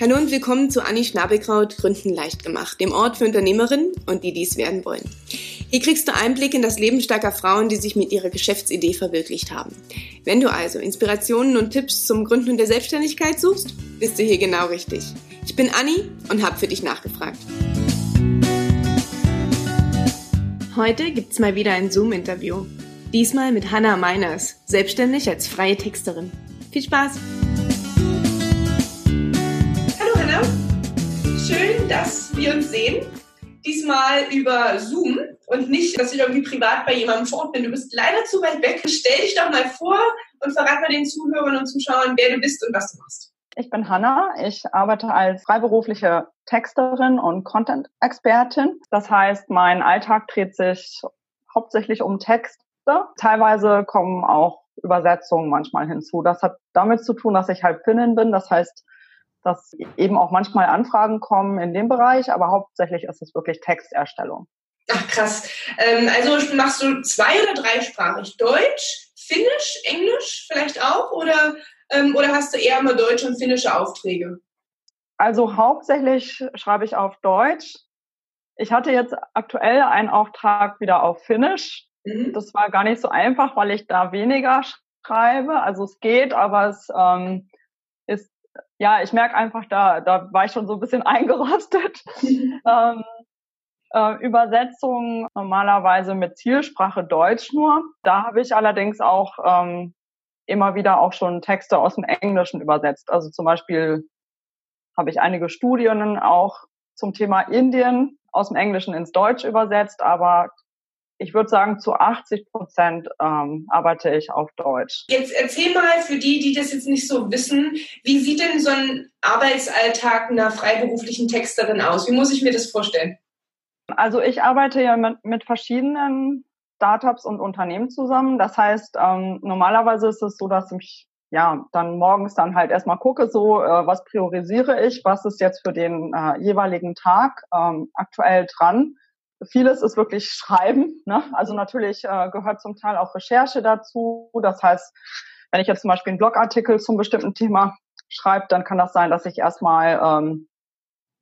Hallo und willkommen zu Anni Schnabelkraut Gründen leicht gemacht, dem Ort für Unternehmerinnen und die dies werden wollen. Hier kriegst du Einblick in das Leben starker Frauen, die sich mit ihrer Geschäftsidee verwirklicht haben. Wenn du also Inspirationen und Tipps zum Gründen der Selbstständigkeit suchst, bist du hier genau richtig. Ich bin Anni und habe für dich nachgefragt. Heute gibt's mal wieder ein Zoom-Interview. Diesmal mit Hannah Meiners, selbstständig als freie Texterin. Viel Spaß! Schön, dass wir uns sehen. Diesmal über Zoom und nicht, dass ich irgendwie privat bei jemandem vor Ort bin. Du bist leider zu weit weg. Stell dich doch mal vor und verrat mal den Zuhörern und Zuschauern, wer du bist und was du machst. Ich bin Hanna. Ich arbeite als freiberufliche Texterin und Content-Expertin. Das heißt, mein Alltag dreht sich hauptsächlich um Texte. Teilweise kommen auch Übersetzungen manchmal hinzu. Das hat damit zu tun, dass ich halb Finnin bin. Das heißt, dass eben auch manchmal Anfragen kommen in dem Bereich, aber hauptsächlich ist es wirklich Texterstellung. Ach krass. Ähm, also machst du zwei oder dreisprachig? Deutsch, Finnisch, Englisch vielleicht auch? Oder, ähm, oder hast du eher mal deutsche und finnische Aufträge? Also hauptsächlich schreibe ich auf Deutsch. Ich hatte jetzt aktuell einen Auftrag wieder auf Finnisch. Mhm. Das war gar nicht so einfach, weil ich da weniger schreibe. Also es geht, aber es ähm, ja, ich merke einfach, da, da war ich schon so ein bisschen eingerostet. ähm, äh, Übersetzung normalerweise mit Zielsprache Deutsch nur. Da habe ich allerdings auch ähm, immer wieder auch schon Texte aus dem Englischen übersetzt. Also zum Beispiel habe ich einige Studien auch zum Thema Indien aus dem Englischen ins Deutsch übersetzt, aber ich würde sagen, zu 80 Prozent ähm, arbeite ich auf Deutsch. Jetzt erzähl mal für die, die das jetzt nicht so wissen, wie sieht denn so ein Arbeitsalltag einer freiberuflichen Texterin aus? Wie muss ich mir das vorstellen? Also ich arbeite ja mit, mit verschiedenen Startups und Unternehmen zusammen. Das heißt, ähm, normalerweise ist es so, dass ich ja dann morgens dann halt erstmal gucke, so äh, was priorisiere ich, was ist jetzt für den äh, jeweiligen Tag ähm, aktuell dran Vieles ist wirklich Schreiben. Ne? Also natürlich äh, gehört zum Teil auch Recherche dazu. Das heißt, wenn ich jetzt zum Beispiel einen Blogartikel zum bestimmten Thema schreibe, dann kann das sein, dass ich erstmal ähm,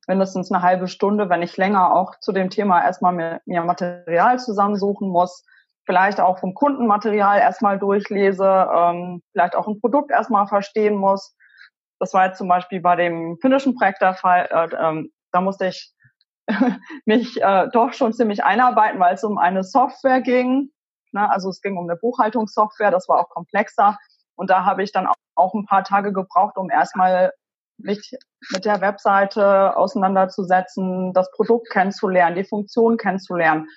mindestens eine halbe Stunde, wenn nicht länger, auch zu dem Thema erstmal mir, mir Material zusammensuchen muss. Vielleicht auch vom Kundenmaterial erstmal durchlese, ähm, vielleicht auch ein Produkt erstmal verstehen muss. Das war jetzt zum Beispiel bei dem finnischen Projekt der Fall. Äh, ähm, da musste ich mich äh, doch schon ziemlich einarbeiten, weil es um eine Software ging. Ne? Also es ging um eine Buchhaltungssoftware, das war auch komplexer. Und da habe ich dann auch ein paar Tage gebraucht, um erstmal mich mit der Webseite auseinanderzusetzen, das Produkt kennenzulernen, die Funktion kennenzulernen.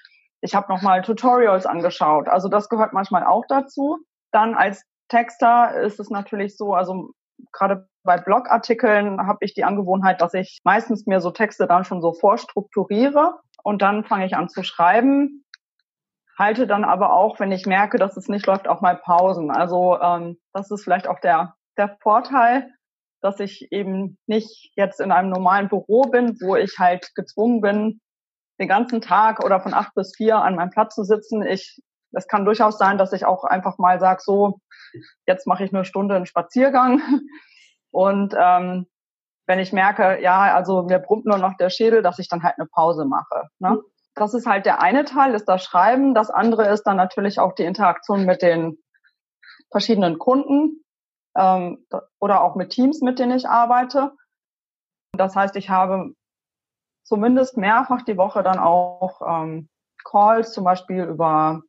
Ich habe nochmal Tutorials angeschaut. Also das gehört manchmal auch dazu. Dann als Texter ist es natürlich so, also gerade bei Blogartikeln habe ich die Angewohnheit, dass ich meistens mir so Texte dann schon so vorstrukturiere und dann fange ich an zu schreiben. Halte dann aber auch, wenn ich merke, dass es nicht läuft, auch mal Pausen. Also ähm, das ist vielleicht auch der, der Vorteil, dass ich eben nicht jetzt in einem normalen Büro bin, wo ich halt gezwungen bin, den ganzen Tag oder von acht bis vier an meinem Platz zu sitzen. Ich, es kann durchaus sein, dass ich auch einfach mal sage, so, jetzt mache ich eine Stunde einen Spaziergang und ähm, wenn ich merke, ja, also mir brummt nur noch der Schädel, dass ich dann halt eine Pause mache. Ne? Mhm. Das ist halt der eine Teil, ist das Schreiben. Das andere ist dann natürlich auch die Interaktion mit den verschiedenen Kunden ähm, oder auch mit Teams, mit denen ich arbeite. Das heißt, ich habe zumindest mehrfach die Woche dann auch ähm, Calls, zum Beispiel über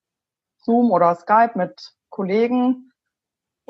Zoom oder Skype mit Kollegen,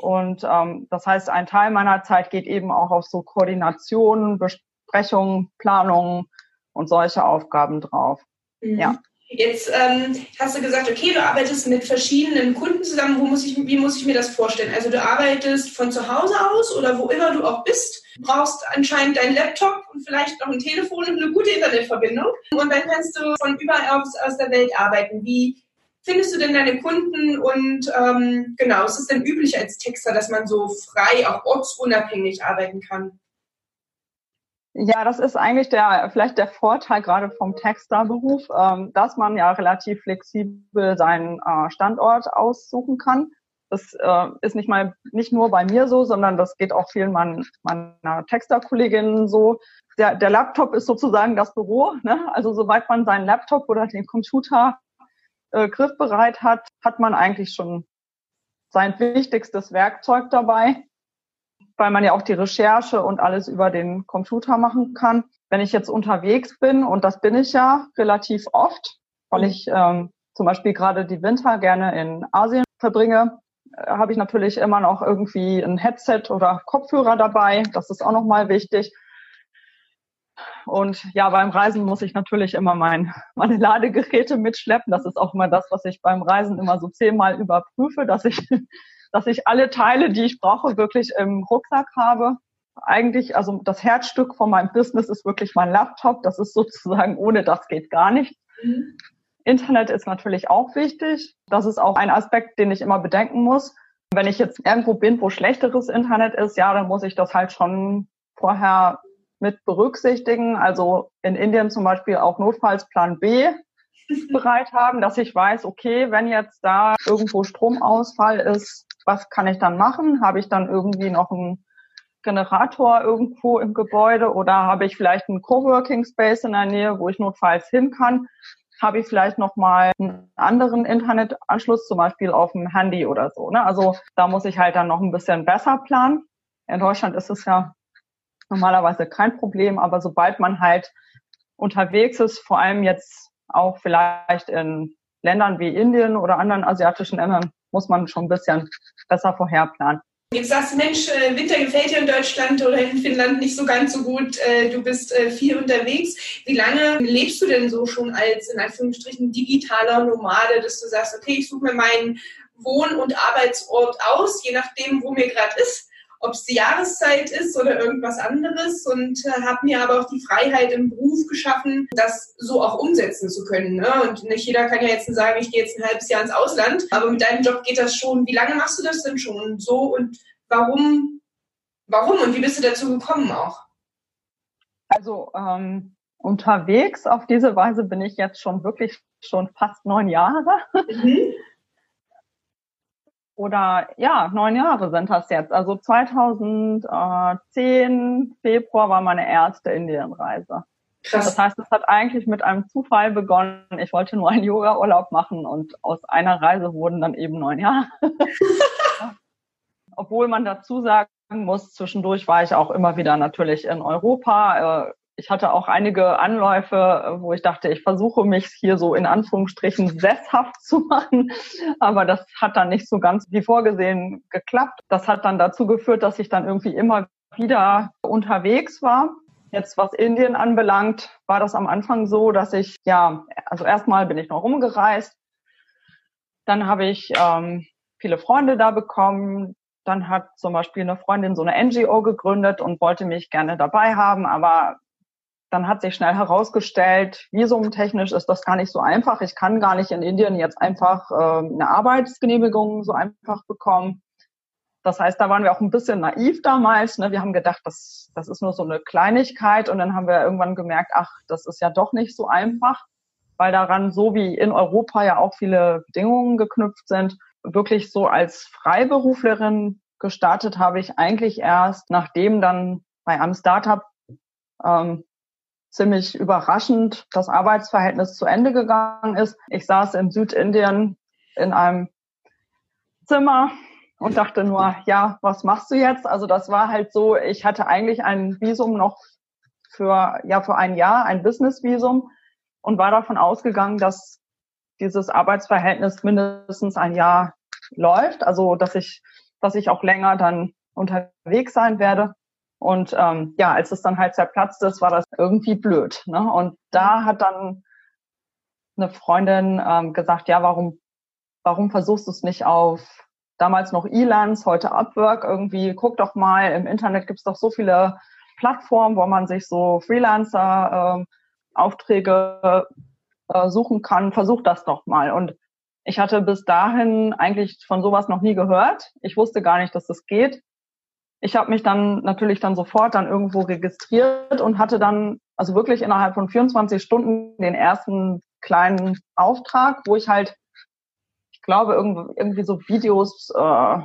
und ähm, das heißt, ein Teil meiner Zeit geht eben auch auf so Koordination, Besprechungen, Planungen und solche Aufgaben drauf. Mhm. Ja. Jetzt ähm, hast du gesagt, okay, du arbeitest mit verschiedenen Kunden zusammen. Wo muss ich, wie muss ich mir das vorstellen? Also du arbeitest von zu Hause aus oder wo immer du auch bist, brauchst anscheinend deinen Laptop und vielleicht noch ein Telefon und eine gute Internetverbindung. Und dann kannst du von überall aus, aus der Welt arbeiten. Wie, findest du denn deine Kunden und ähm, genau, ist es denn üblich als Texter, dass man so frei, auch ortsunabhängig arbeiten kann? Ja, das ist eigentlich der vielleicht der Vorteil gerade vom Texterberuf, ähm, dass man ja relativ flexibel seinen äh, Standort aussuchen kann. Das äh, ist nicht mal nicht nur bei mir so, sondern das geht auch vielen meiner, meiner Texterkolleginnen so. Der, der Laptop ist sozusagen das Büro. Ne? Also sobald man seinen Laptop oder den Computer äh, griffbereit hat, hat man eigentlich schon sein wichtigstes Werkzeug dabei, weil man ja auch die Recherche und alles über den Computer machen kann. Wenn ich jetzt unterwegs bin, und das bin ich ja relativ oft, weil ich ähm, zum Beispiel gerade die Winter gerne in Asien verbringe, äh, habe ich natürlich immer noch irgendwie ein Headset oder Kopfhörer dabei. Das ist auch nochmal wichtig. Und ja, beim Reisen muss ich natürlich immer mein, meine Ladegeräte mitschleppen. Das ist auch immer das, was ich beim Reisen immer so zehnmal überprüfe, dass ich, dass ich alle Teile, die ich brauche, wirklich im Rucksack habe. Eigentlich, also das Herzstück von meinem Business ist wirklich mein Laptop. Das ist sozusagen, ohne das geht gar nicht. Mhm. Internet ist natürlich auch wichtig. Das ist auch ein Aspekt, den ich immer bedenken muss. Wenn ich jetzt irgendwo bin, wo schlechteres Internet ist, ja, dann muss ich das halt schon vorher mit berücksichtigen. Also in Indien zum Beispiel auch notfalls Plan B bereit haben, dass ich weiß, okay, wenn jetzt da irgendwo Stromausfall ist, was kann ich dann machen? Habe ich dann irgendwie noch einen Generator irgendwo im Gebäude oder habe ich vielleicht einen Coworking Space in der Nähe, wo ich notfalls hin kann? Habe ich vielleicht noch mal einen anderen Internetanschluss, zum Beispiel auf dem Handy oder so. Ne? Also da muss ich halt dann noch ein bisschen besser planen. In Deutschland ist es ja normalerweise kein Problem, aber sobald man halt unterwegs ist, vor allem jetzt auch vielleicht in Ländern wie Indien oder anderen asiatischen Ländern, muss man schon ein bisschen besser vorherplanen. Jetzt sagst du, Mensch, äh, Winter gefällt dir in Deutschland oder in Finnland nicht so ganz so gut. Äh, du bist äh, viel unterwegs. Wie lange lebst du denn so schon als, in Anführungsstrichen, digitaler Nomade, dass du sagst, okay, ich suche mir meinen Wohn- und Arbeitsort aus, je nachdem, wo mir gerade ist ob es die Jahreszeit ist oder irgendwas anderes und äh, habe mir aber auch die Freiheit im Beruf geschaffen, das so auch umsetzen zu können. Ne? Und nicht jeder kann ja jetzt sagen, ich gehe jetzt ein halbes Jahr ins Ausland, aber mit deinem Job geht das schon. Wie lange machst du das denn schon so und warum, warum und wie bist du dazu gekommen auch? Also ähm, unterwegs auf diese Weise bin ich jetzt schon wirklich schon fast neun Jahre. Mhm oder ja, neun Jahre sind das jetzt. Also 2010 Februar war meine erste Indienreise. Krass. Das heißt, es hat eigentlich mit einem Zufall begonnen. Ich wollte nur einen Yoga-Urlaub machen und aus einer Reise wurden dann eben neun Jahre. Obwohl man dazu sagen muss, zwischendurch war ich auch immer wieder natürlich in Europa, äh, ich hatte auch einige Anläufe, wo ich dachte, ich versuche mich hier so in Anführungsstrichen sesshaft zu machen. Aber das hat dann nicht so ganz wie vorgesehen geklappt. Das hat dann dazu geführt, dass ich dann irgendwie immer wieder unterwegs war. Jetzt was Indien anbelangt, war das am Anfang so, dass ich, ja, also erstmal bin ich noch rumgereist. Dann habe ich ähm, viele Freunde da bekommen. Dann hat zum Beispiel eine Freundin so eine NGO gegründet und wollte mich gerne dabei haben, aber dann hat sich schnell herausgestellt, visumtechnisch ist das gar nicht so einfach. Ich kann gar nicht in Indien jetzt einfach äh, eine Arbeitsgenehmigung so einfach bekommen. Das heißt, da waren wir auch ein bisschen naiv damals. Ne? Wir haben gedacht, das, das ist nur so eine Kleinigkeit. Und dann haben wir irgendwann gemerkt, ach, das ist ja doch nicht so einfach, weil daran, so wie in Europa ja auch viele Bedingungen geknüpft sind, wirklich so als Freiberuflerin gestartet habe ich eigentlich erst, nachdem dann bei einem Startup ähm, ziemlich überraschend das Arbeitsverhältnis zu Ende gegangen ist. Ich saß in Südindien in einem Zimmer und dachte nur, ja, was machst du jetzt? Also das war halt so, ich hatte eigentlich ein Visum noch für, ja, für ein Jahr, ein Business-Visum und war davon ausgegangen, dass dieses Arbeitsverhältnis mindestens ein Jahr läuft, also dass ich, dass ich auch länger dann unterwegs sein werde. Und ähm, ja, als es dann halt zerplatzt ist, war das irgendwie blöd. Ne? Und da hat dann eine Freundin ähm, gesagt, ja, warum, warum versuchst du es nicht auf damals noch Elance, heute Upwork irgendwie, guck doch mal, im Internet gibt's doch so viele Plattformen, wo man sich so Freelancer äh, Aufträge äh, suchen kann, versuch das doch mal. Und ich hatte bis dahin eigentlich von sowas noch nie gehört. Ich wusste gar nicht, dass das geht ich habe mich dann natürlich dann sofort dann irgendwo registriert und hatte dann also wirklich innerhalb von 24 Stunden den ersten kleinen Auftrag, wo ich halt, ich glaube, irgendwie, irgendwie so Videos äh,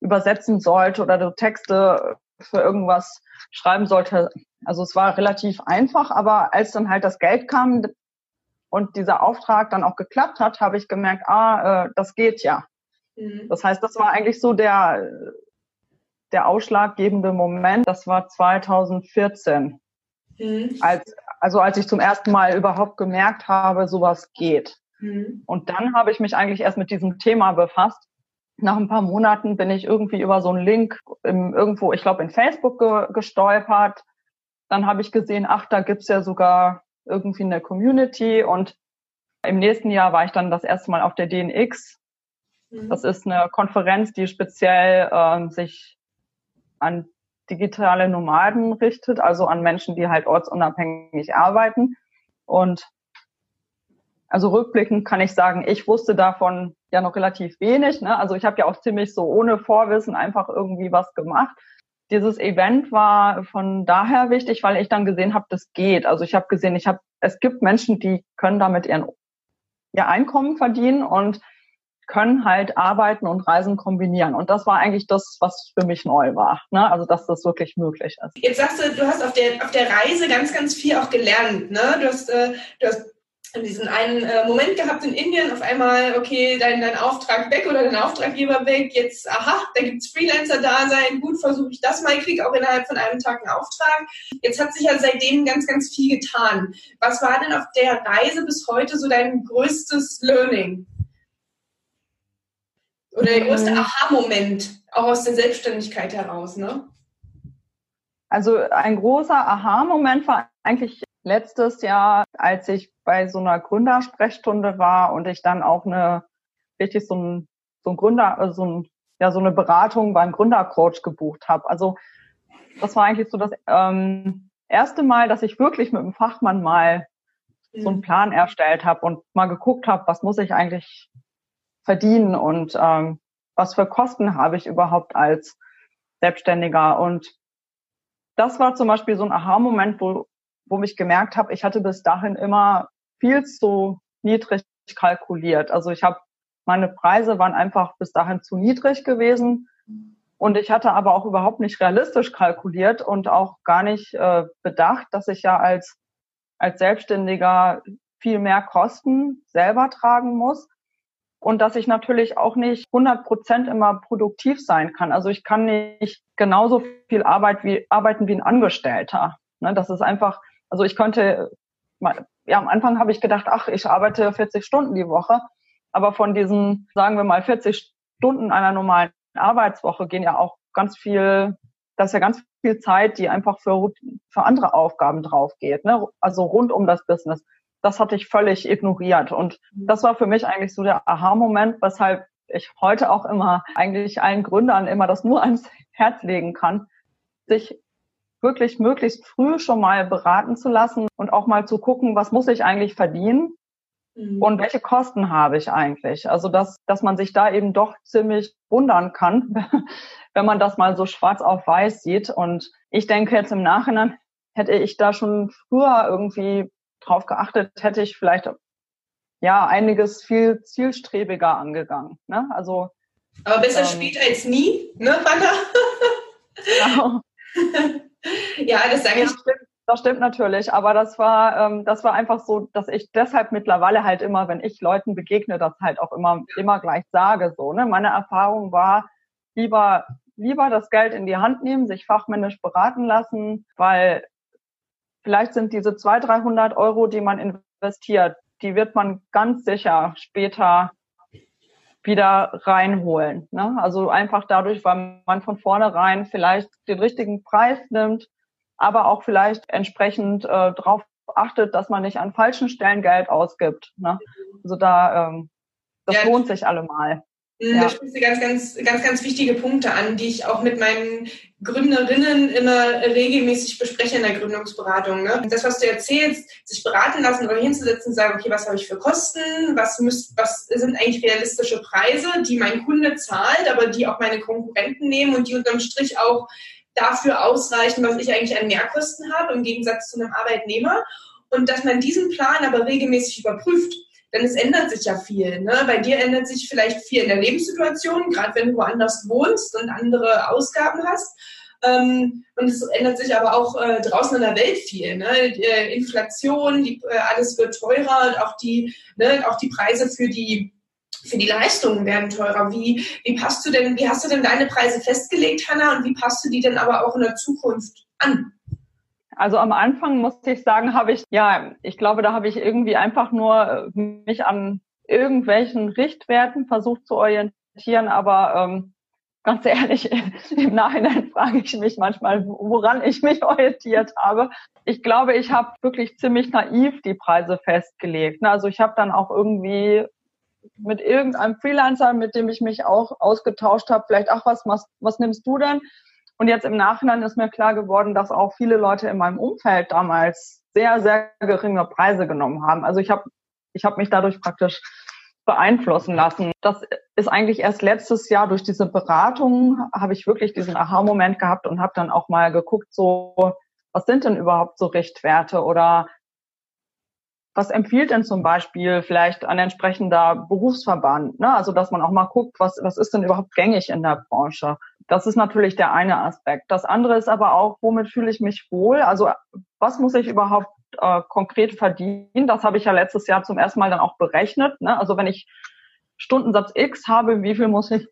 übersetzen sollte oder so Texte für irgendwas schreiben sollte. Also es war relativ einfach, aber als dann halt das Geld kam und dieser Auftrag dann auch geklappt hat, habe ich gemerkt, ah, äh, das geht ja. Mhm. Das heißt, das war eigentlich so der, der ausschlaggebende Moment. Das war 2014. Mhm. Als, also als ich zum ersten Mal überhaupt gemerkt habe, sowas geht. Mhm. Und dann habe ich mich eigentlich erst mit diesem Thema befasst. Nach ein paar Monaten bin ich irgendwie über so einen Link im, irgendwo, ich glaube in Facebook ge gestolpert. Dann habe ich gesehen, ach, da gibt's ja sogar irgendwie eine Community und im nächsten Jahr war ich dann das erste Mal auf der DNX. Mhm. Das ist eine Konferenz, die speziell äh, sich an digitale Nomaden richtet, also an Menschen, die halt ortsunabhängig arbeiten. Und also rückblickend kann ich sagen, ich wusste davon ja noch relativ wenig. Ne? Also ich habe ja auch ziemlich so ohne Vorwissen einfach irgendwie was gemacht. Dieses Event war von daher wichtig, weil ich dann gesehen habe, das geht. Also ich habe gesehen, ich habe, es gibt Menschen, die können damit ihren ihr Einkommen verdienen und können halt Arbeiten und Reisen kombinieren. Und das war eigentlich das, was für mich neu war. Ne? Also, dass das wirklich möglich ist. Jetzt sagst du, du hast auf der, auf der Reise ganz, ganz viel auch gelernt. Ne? Du hast, äh, du hast diesen einen äh, Moment gehabt in Indien, auf einmal, okay, dein, dein Auftrag weg oder dein Auftraggeber weg, jetzt, aha, da gibt's Freelancer-Dasein, gut, versuche ich das mal, kriege auch innerhalb von einem Tag einen Auftrag. Jetzt hat sich ja seitdem ganz, ganz viel getan. Was war denn auf der Reise bis heute so dein größtes Learning? Oder der größte mhm. Aha-Moment, auch aus der Selbstständigkeit heraus, ne? Also ein großer Aha-Moment war eigentlich letztes Jahr, als ich bei so einer Gründersprechstunde war und ich dann auch eine richtig so ein, so ein Gründer, äh, so ein, ja, so eine Beratung beim Gründercoach gebucht habe. Also das war eigentlich so das ähm, erste Mal, dass ich wirklich mit einem Fachmann mal so einen mhm. Plan erstellt habe und mal geguckt habe, was muss ich eigentlich verdienen und ähm, was für Kosten habe ich überhaupt als Selbstständiger. Und das war zum Beispiel so ein Aha-Moment, wo wo ich gemerkt habe, ich hatte bis dahin immer viel zu niedrig kalkuliert. Also ich habe meine Preise waren einfach bis dahin zu niedrig gewesen und ich hatte aber auch überhaupt nicht realistisch kalkuliert und auch gar nicht äh, bedacht, dass ich ja als als Selbstständiger viel mehr Kosten selber tragen muss und dass ich natürlich auch nicht 100 Prozent immer produktiv sein kann. Also ich kann nicht genauso viel Arbeit wie, arbeiten wie ein Angestellter. Ne, das ist einfach, also ich konnte, ja, am Anfang habe ich gedacht, ach, ich arbeite 40 Stunden die Woche, aber von diesen, sagen wir mal, 40 Stunden einer normalen Arbeitswoche gehen ja auch ganz viel, das ist ja ganz viel Zeit, die einfach für, für andere Aufgaben drauf geht, ne? also rund um das Business. Das hatte ich völlig ignoriert und mhm. das war für mich eigentlich so der Aha-Moment, weshalb ich heute auch immer eigentlich allen Gründern immer das nur ans Herz legen kann, sich wirklich möglichst früh schon mal beraten zu lassen und auch mal zu gucken, was muss ich eigentlich verdienen mhm. und welche Kosten habe ich eigentlich. Also dass, dass man sich da eben doch ziemlich wundern kann, wenn man das mal so schwarz auf weiß sieht. Und ich denke jetzt im Nachhinein, hätte ich da schon früher irgendwie drauf geachtet, hätte ich vielleicht ja einiges viel zielstrebiger angegangen. Ne? Also aber besser ähm, spät als nie, ne, Anna? genau. ja, das sage ich. Das stimmt, das stimmt natürlich, aber das war, ähm, das war einfach so, dass ich deshalb mittlerweile halt immer, wenn ich Leuten begegne, das halt auch immer, immer gleich sage, so, ne. Meine Erfahrung war, lieber, lieber das Geld in die Hand nehmen, sich fachmännisch beraten lassen, weil vielleicht sind diese 200, 300 Euro, die man investiert, die wird man ganz sicher später wieder reinholen. Ne? Also einfach dadurch, weil man von vornherein vielleicht den richtigen Preis nimmt, aber auch vielleicht entsprechend äh, darauf achtet, dass man nicht an falschen Stellen Geld ausgibt. Ne? Also da, ähm, das ja, lohnt sich allemal. Mhm, ja. Da sprichst du ganz, ganz, ganz, ganz wichtige Punkte an, die ich auch mit meinen Gründerinnen immer regelmäßig bespreche in der Gründungsberatung. Ne? Das, was du erzählst, sich beraten lassen oder hinzusetzen und sagen, okay, was habe ich für Kosten, was, müsst, was sind eigentlich realistische Preise, die mein Kunde zahlt, aber die auch meine Konkurrenten nehmen und die unterm Strich auch dafür ausreichen, was ich eigentlich an Mehrkosten habe, im Gegensatz zu einem Arbeitnehmer. Und dass man diesen Plan aber regelmäßig überprüft denn es ändert sich ja viel. Ne? Bei dir ändert sich vielleicht viel in der Lebenssituation, gerade wenn du woanders wohnst und andere Ausgaben hast. Ähm, und es ändert sich aber auch äh, draußen in der Welt viel. Ne? Die, äh, Inflation, die, äh, alles wird teurer und auch die, ne, auch die Preise für die für die Leistungen werden teurer. Wie, wie passt du denn, wie hast du denn deine Preise festgelegt, Hanna, und wie passt du die denn aber auch in der Zukunft an? Also am Anfang musste ich sagen, habe ich, ja, ich glaube, da habe ich irgendwie einfach nur äh, mich an irgendwelchen Richtwerten versucht zu orientieren, aber ähm, ganz ehrlich, im Nachhinein frage ich mich manchmal, woran ich mich orientiert habe. Ich glaube, ich habe wirklich ziemlich naiv die Preise festgelegt. Also ich habe dann auch irgendwie mit irgendeinem Freelancer, mit dem ich mich auch ausgetauscht habe, vielleicht, ach, was, was, was nimmst du denn? Und jetzt im Nachhinein ist mir klar geworden, dass auch viele Leute in meinem Umfeld damals sehr, sehr geringe Preise genommen haben. Also ich habe ich hab mich dadurch praktisch beeinflussen lassen. Das ist eigentlich erst letztes Jahr durch diese Beratung habe ich wirklich diesen Aha-Moment gehabt und habe dann auch mal geguckt, so was sind denn überhaupt so Richtwerte oder was empfiehlt denn zum Beispiel vielleicht ein entsprechender Berufsverband? Ne? Also dass man auch mal guckt, was, was ist denn überhaupt gängig in der Branche? Das ist natürlich der eine Aspekt. Das andere ist aber auch, womit fühle ich mich wohl? Also was muss ich überhaupt äh, konkret verdienen? Das habe ich ja letztes Jahr zum ersten Mal dann auch berechnet. Ne? Also wenn ich Stundensatz X habe, wie viel muss ich,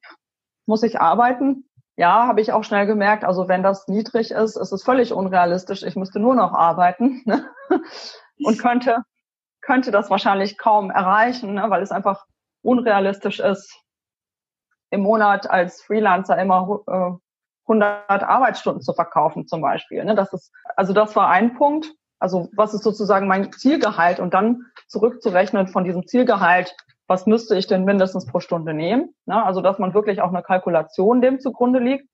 muss ich arbeiten? Ja, habe ich auch schnell gemerkt. Also wenn das niedrig ist, ist es völlig unrealistisch. Ich müsste nur noch arbeiten ne? und könnte könnte das wahrscheinlich kaum erreichen, ne, weil es einfach unrealistisch ist, im Monat als Freelancer immer äh, 100 Arbeitsstunden zu verkaufen zum Beispiel. Ne? Das ist, also das war ein Punkt. Also was ist sozusagen mein Zielgehalt und dann zurückzurechnen von diesem Zielgehalt, was müsste ich denn mindestens pro Stunde nehmen? Ne? Also dass man wirklich auch eine Kalkulation dem zugrunde liegt,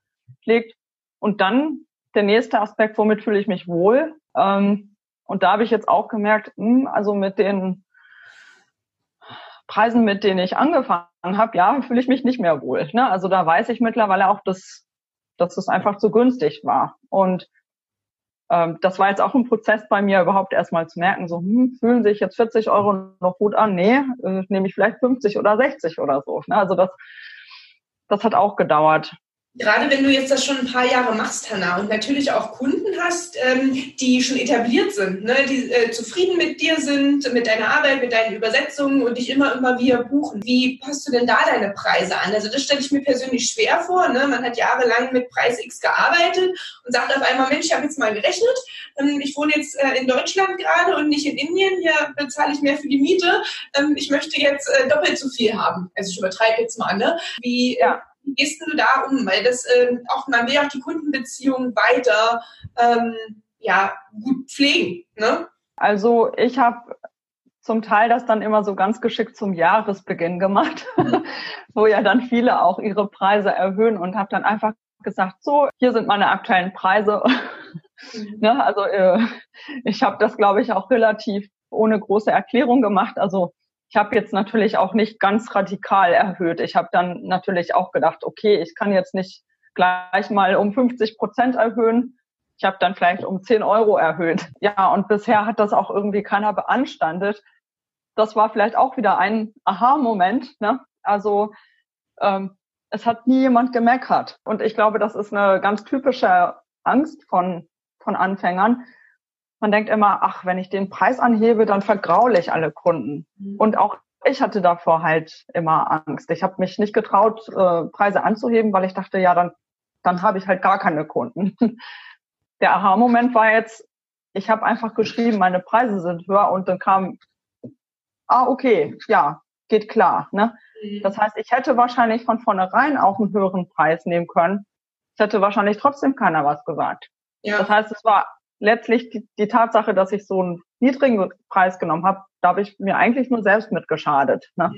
legt. Und dann der nächste Aspekt, womit fühle ich mich wohl? Ähm, und da habe ich jetzt auch gemerkt, mh, hm, also mit den Preisen, mit denen ich angefangen habe, ja, fühle ich mich nicht mehr wohl. Ne? Also da weiß ich mittlerweile auch, dass, dass es einfach zu günstig war. Und ähm, das war jetzt auch ein Prozess bei mir, überhaupt erstmal zu merken, so, hm, fühlen sich jetzt 40 Euro noch gut an? Nee, äh, nehme ich vielleicht 50 oder 60 oder so. Ne? Also das, das hat auch gedauert gerade wenn du jetzt das schon ein paar Jahre machst, Hanna, und natürlich auch Kunden hast, ähm, die schon etabliert sind, ne, die äh, zufrieden mit dir sind, mit deiner Arbeit, mit deinen Übersetzungen und dich immer, immer wieder buchen. Wie passt du denn da deine Preise an? Also das stelle ich mir persönlich schwer vor. Ne? Man hat jahrelang mit Preis X gearbeitet und sagt auf einmal, Mensch, ich habe jetzt mal gerechnet. Ähm, ich wohne jetzt äh, in Deutschland gerade und nicht in Indien. Hier bezahle ich mehr für die Miete. Ähm, ich möchte jetzt äh, doppelt so viel haben. Also ich übertreibe jetzt mal. Ne? Wie ja wie gehst du da um? Weil das ähm, auch, man will auch die Kundenbeziehungen weiter ähm, ja, gut pflegen. Ne? Also ich habe zum Teil das dann immer so ganz geschickt zum Jahresbeginn gemacht, wo ja dann viele auch ihre Preise erhöhen und habe dann einfach gesagt, so, hier sind meine aktuellen Preise. Mhm. ne, also äh, ich habe das, glaube ich, auch relativ ohne große Erklärung gemacht. Also ich habe jetzt natürlich auch nicht ganz radikal erhöht. Ich habe dann natürlich auch gedacht, okay, ich kann jetzt nicht gleich mal um 50 Prozent erhöhen. Ich habe dann vielleicht um 10 Euro erhöht. Ja, und bisher hat das auch irgendwie keiner beanstandet. Das war vielleicht auch wieder ein Aha-Moment. Ne? Also ähm, es hat nie jemand gemeckert. Und ich glaube, das ist eine ganz typische Angst von, von Anfängern, man denkt immer, ach, wenn ich den Preis anhebe, dann vergraule ich alle Kunden. Mhm. Und auch ich hatte davor halt immer Angst. Ich habe mich nicht getraut, äh, Preise anzuheben, weil ich dachte, ja, dann, dann habe ich halt gar keine Kunden. Der Aha-Moment war jetzt, ich habe einfach geschrieben, meine Preise sind höher und dann kam, ah, okay, ja, geht klar. Ne? Mhm. Das heißt, ich hätte wahrscheinlich von vornherein auch einen höheren Preis nehmen können. Es hätte wahrscheinlich trotzdem keiner was gesagt. Ja. Das heißt, es war letztlich die, die Tatsache, dass ich so einen niedrigen Preis genommen habe, da habe ich mir eigentlich nur selbst mitgeschadet. Ne?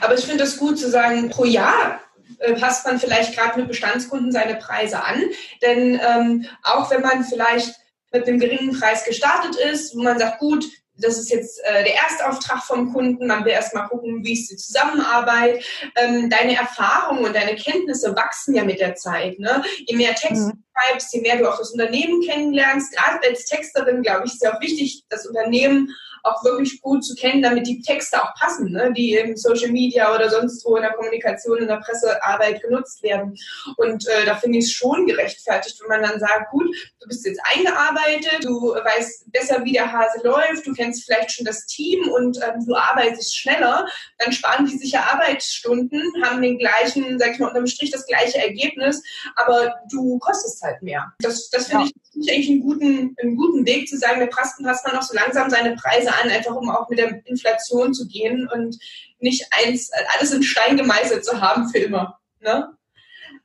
Aber ich finde es gut zu sagen, pro Jahr äh, passt man vielleicht gerade mit Bestandskunden seine Preise an. Denn ähm, auch wenn man vielleicht mit einem geringen Preis gestartet ist, wo man sagt, gut, das ist jetzt äh, der Erstauftrag vom Kunden. Man will erstmal gucken, wie ist die Zusammenarbeit. Ähm, deine Erfahrungen und deine Kenntnisse wachsen ja mit der Zeit. Ne? Je mehr Text mhm. Schreibst, je mehr du auch das Unternehmen kennenlernst. Gerade als Texterin, glaube ich, ist ja auch wichtig, das Unternehmen auch wirklich gut zu kennen, damit die Texte auch passen, ne? die im Social Media oder sonst wo in der Kommunikation, in der Pressearbeit genutzt werden. Und äh, da finde ich es schon gerechtfertigt, wenn man dann sagt, gut, du bist jetzt eingearbeitet, du weißt besser, wie der Hase läuft, du kennst vielleicht schon das Team und ähm, du arbeitest schneller, dann sparen die sich ja Arbeitsstunden, haben den gleichen, sag ich mal, unterm Strich das gleiche Ergebnis, aber du kostest halt mehr. Das, das finde ja. ich eigentlich einen guten, einen guten Weg zu sagen, der passt, passt man noch so langsam seine Preise an, einfach um auch mit der Inflation zu gehen und nicht eins, alles in Stein gemeißelt zu haben für immer. Ne?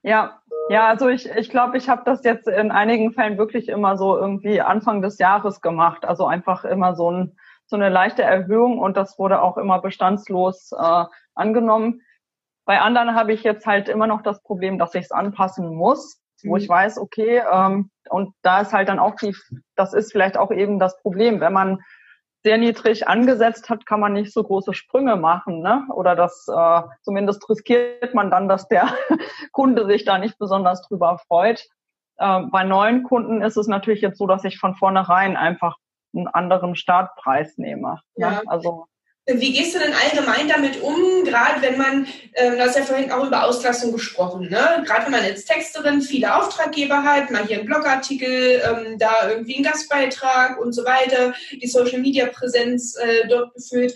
Ja, ja, also ich, ich glaube, ich habe das jetzt in einigen Fällen wirklich immer so irgendwie Anfang des Jahres gemacht. Also einfach immer so, ein, so eine leichte Erhöhung und das wurde auch immer bestandslos äh, angenommen. Bei anderen habe ich jetzt halt immer noch das Problem, dass ich es anpassen muss. Wo ich weiß, okay, ähm, und da ist halt dann auch die, das ist vielleicht auch eben das Problem, wenn man sehr niedrig angesetzt hat, kann man nicht so große Sprünge machen, ne? Oder das äh, zumindest riskiert man dann, dass der Kunde sich da nicht besonders drüber freut. Äh, bei neuen Kunden ist es natürlich jetzt so, dass ich von vornherein einfach einen anderen Startpreis nehme. Ne? Ja. Ne? Also wie gehst du denn allgemein damit um, gerade wenn man, ähm, du hast ja vorhin auch über Auslastung gesprochen, ne? gerade wenn man als Texterin viele Auftraggeber hat, mal hier einen Blogartikel, ähm, da irgendwie einen Gastbeitrag und so weiter, die Social-Media-Präsenz äh, dort befüllt.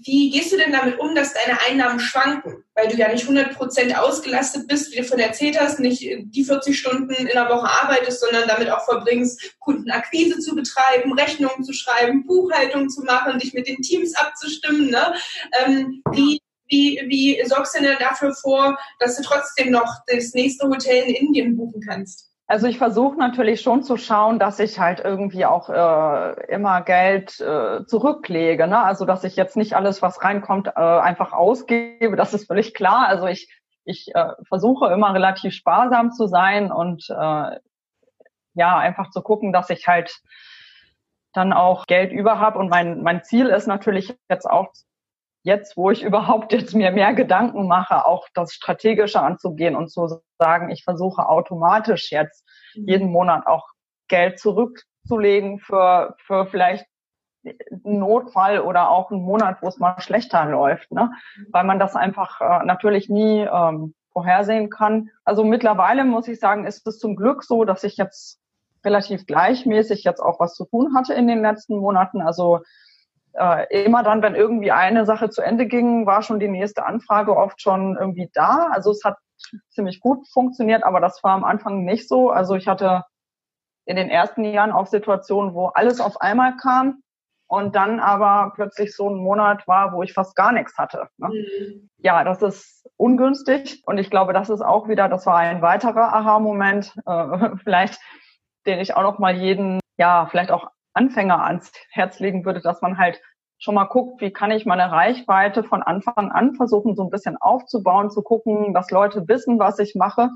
Wie gehst du denn damit um, dass deine Einnahmen schwanken? Weil du ja nicht 100% ausgelastet bist, wie du von erzählt hast, nicht die 40 Stunden in der Woche arbeitest, sondern damit auch verbringst, Kundenakquise zu betreiben, Rechnungen zu schreiben, Buchhaltung zu machen, dich mit den Teams abzustimmen. Ne? Ähm, wie, wie, wie sorgst du denn dafür vor, dass du trotzdem noch das nächste Hotel in Indien buchen kannst? Also ich versuche natürlich schon zu schauen, dass ich halt irgendwie auch äh, immer Geld äh, zurücklege. Ne? Also dass ich jetzt nicht alles, was reinkommt, äh, einfach ausgebe. Das ist völlig klar. Also ich, ich äh, versuche immer relativ sparsam zu sein und äh, ja, einfach zu gucken, dass ich halt dann auch Geld über habe. Und mein, mein Ziel ist natürlich jetzt auch jetzt, wo ich überhaupt jetzt mir mehr Gedanken mache, auch das Strategische anzugehen und zu sagen, ich versuche automatisch jetzt mhm. jeden Monat auch Geld zurückzulegen für, für vielleicht einen Notfall oder auch einen Monat, wo es mal schlechter läuft, ne? Mhm. weil man das einfach äh, natürlich nie ähm, vorhersehen kann. Also mittlerweile muss ich sagen, ist es zum Glück so, dass ich jetzt relativ gleichmäßig jetzt auch was zu tun hatte in den letzten Monaten. Also äh, immer dann, wenn irgendwie eine Sache zu Ende ging, war schon die nächste Anfrage oft schon irgendwie da. Also es hat ziemlich gut funktioniert, aber das war am Anfang nicht so. Also ich hatte in den ersten Jahren auch Situationen, wo alles auf einmal kam und dann aber plötzlich so ein Monat war, wo ich fast gar nichts hatte. Ne? Mhm. Ja, das ist ungünstig und ich glaube, das ist auch wieder, das war ein weiterer Aha-Moment, äh, vielleicht, den ich auch noch mal jeden, ja, vielleicht auch Anfänger ans Herz legen würde, dass man halt schon mal guckt, wie kann ich meine Reichweite von Anfang an versuchen, so ein bisschen aufzubauen, zu gucken, dass Leute wissen, was ich mache